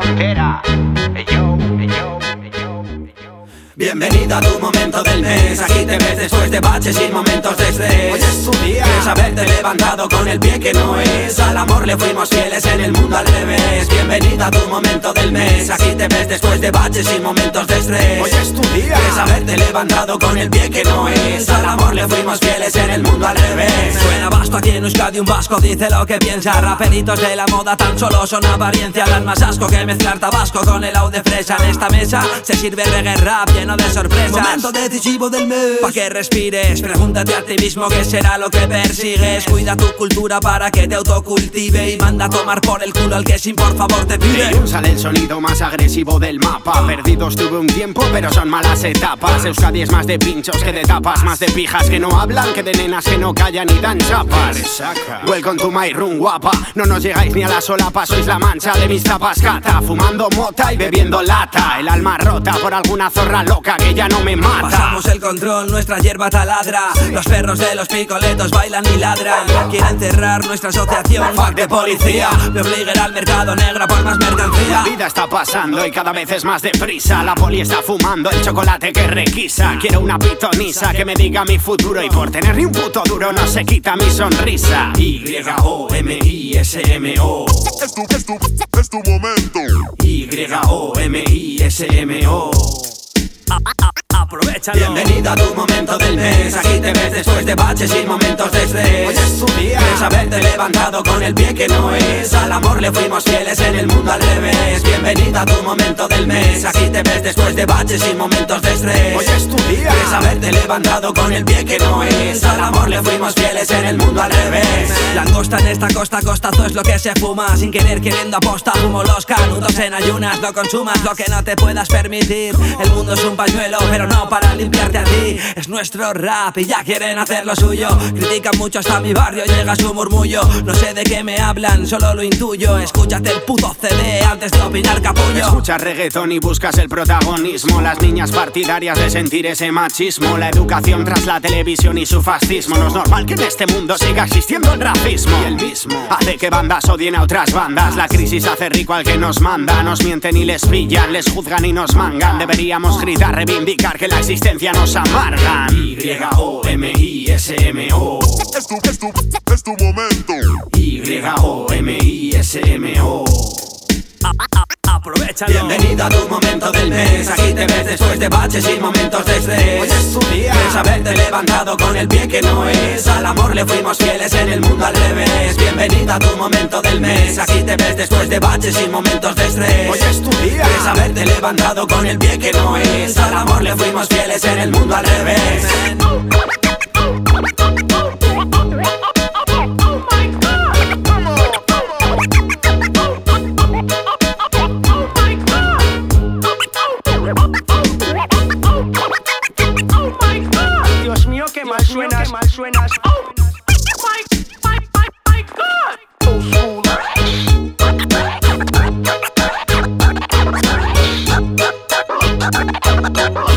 frontera. Yo, yo, yo. Bienvenido a tu momento del mes Aquí te ves después de baches y momentos de estrés Hoy es tu día. Quieres haberte levantado con el pie que no es Al amor le fuimos fieles en el mundo al revés Bienvenido a tu momento del te ves después de baches y momentos de estrés. Hoy es tu día. Quieres haberte levantado con el pie que no es. Al amor le fuimos fieles en el mundo al revés. Suena basto aquí en Euskadi un vasco dice lo que piensa. Raperitos de la moda tan solo son apariencia. Dan más asco que mezclar tabasco con el de fresa. En esta mesa se sirve reggae rap lleno de sorpresas. Momento decisivo del mes. Pa' que respires, pregúntate a ti mismo qué será lo que persigues. Cuida tu cultura para que te autocultive Y manda a tomar por el culo al que sin por favor te pide. Sale el sonido más agresivo del mapa. Perdidos tuve un tiempo, pero son malas etapas. Euskadi es más de pinchos que de tapas, más de pijas que no hablan, que de nenas que no callan y dan chapas. Welcome to my room, guapa. No nos llegáis ni a la solapa, sois la mancha de mis tapas cata. Fumando mota y bebiendo lata. El alma rota por alguna zorra loca que ya no me mata. Control, nuestra hierba taladra Los perros de los picoletos bailan y ladran Quieren cerrar nuestra asociación Fuck de policía Me al mercado negro por más mercancía La vida está pasando y cada vez es más deprisa. La poli está fumando el chocolate que requisa. Quiero una pitonisa que me diga mi futuro y por tener ni un puto duro no se quita mi sonrisa. Y-O-M-I-S-M-O. Es tu, es tu, es tu momento. Y-O-M-I-S-M-O. Aprovechalo. Bienvenido a tu momento del mes. Aquí te ves después de baches y momentos de estrés. Hoy es tu día. Quieres haberte levantado con el pie que no es. Al amor le fuimos fieles en el mundo al revés. Bienvenido a tu momento del mes. Aquí te ves después de baches y momentos de estrés. Hoy es tu día. Quieres haberte levantado con el pie que no es. Al amor le fuimos fieles en el mundo al revés. Langosta en esta costa, costazo es lo que se fuma. Sin querer, queriendo aposta. Humo los canudos en ayunas. No consumas lo que no te puedas permitir. El mundo es un pañuelo, pero no para limpiarte a ti. Es nuestro rap y ya quieren hacer lo suyo. Critican mucho hasta mi barrio, llega su murmullo. No sé de qué me hablan, solo lo intuyo. Escúchate el puto CD antes de opinar capullo. Escuchas reggaetón y buscas el protagonismo. Las niñas partidarias de sentir ese machismo. La educación tras la televisión y su fascismo. No es normal que en este mundo siga existiendo el racismo. Y el mismo hace que bandas odien a otras bandas. La crisis hace rico al que nos manda. Nos mienten y les pillan, les juzgan y nos mangan. Deberíamos gritar, reivindicar que la existencia nos amargan. Y-O-M-I-S-M-O. Es tu, es tu, es tu momento. Y-O-M-I-S-M-O. Aprovechalo. Bienvenido a tu momento del mes. Aquí te ves después de baches y momentos de estrés. Hoy es tu haberte levantado con el pie que no es. Al amor le fuimos fieles en el mundo al revés. Bienvenido a tu momento del mes. Aquí te ves después de baches y momentos de estrés. Hoy es tu día. Quieres haberte levantado con el pie que no es. Al amor le fuimos fieles en el mundo al revés. Oh,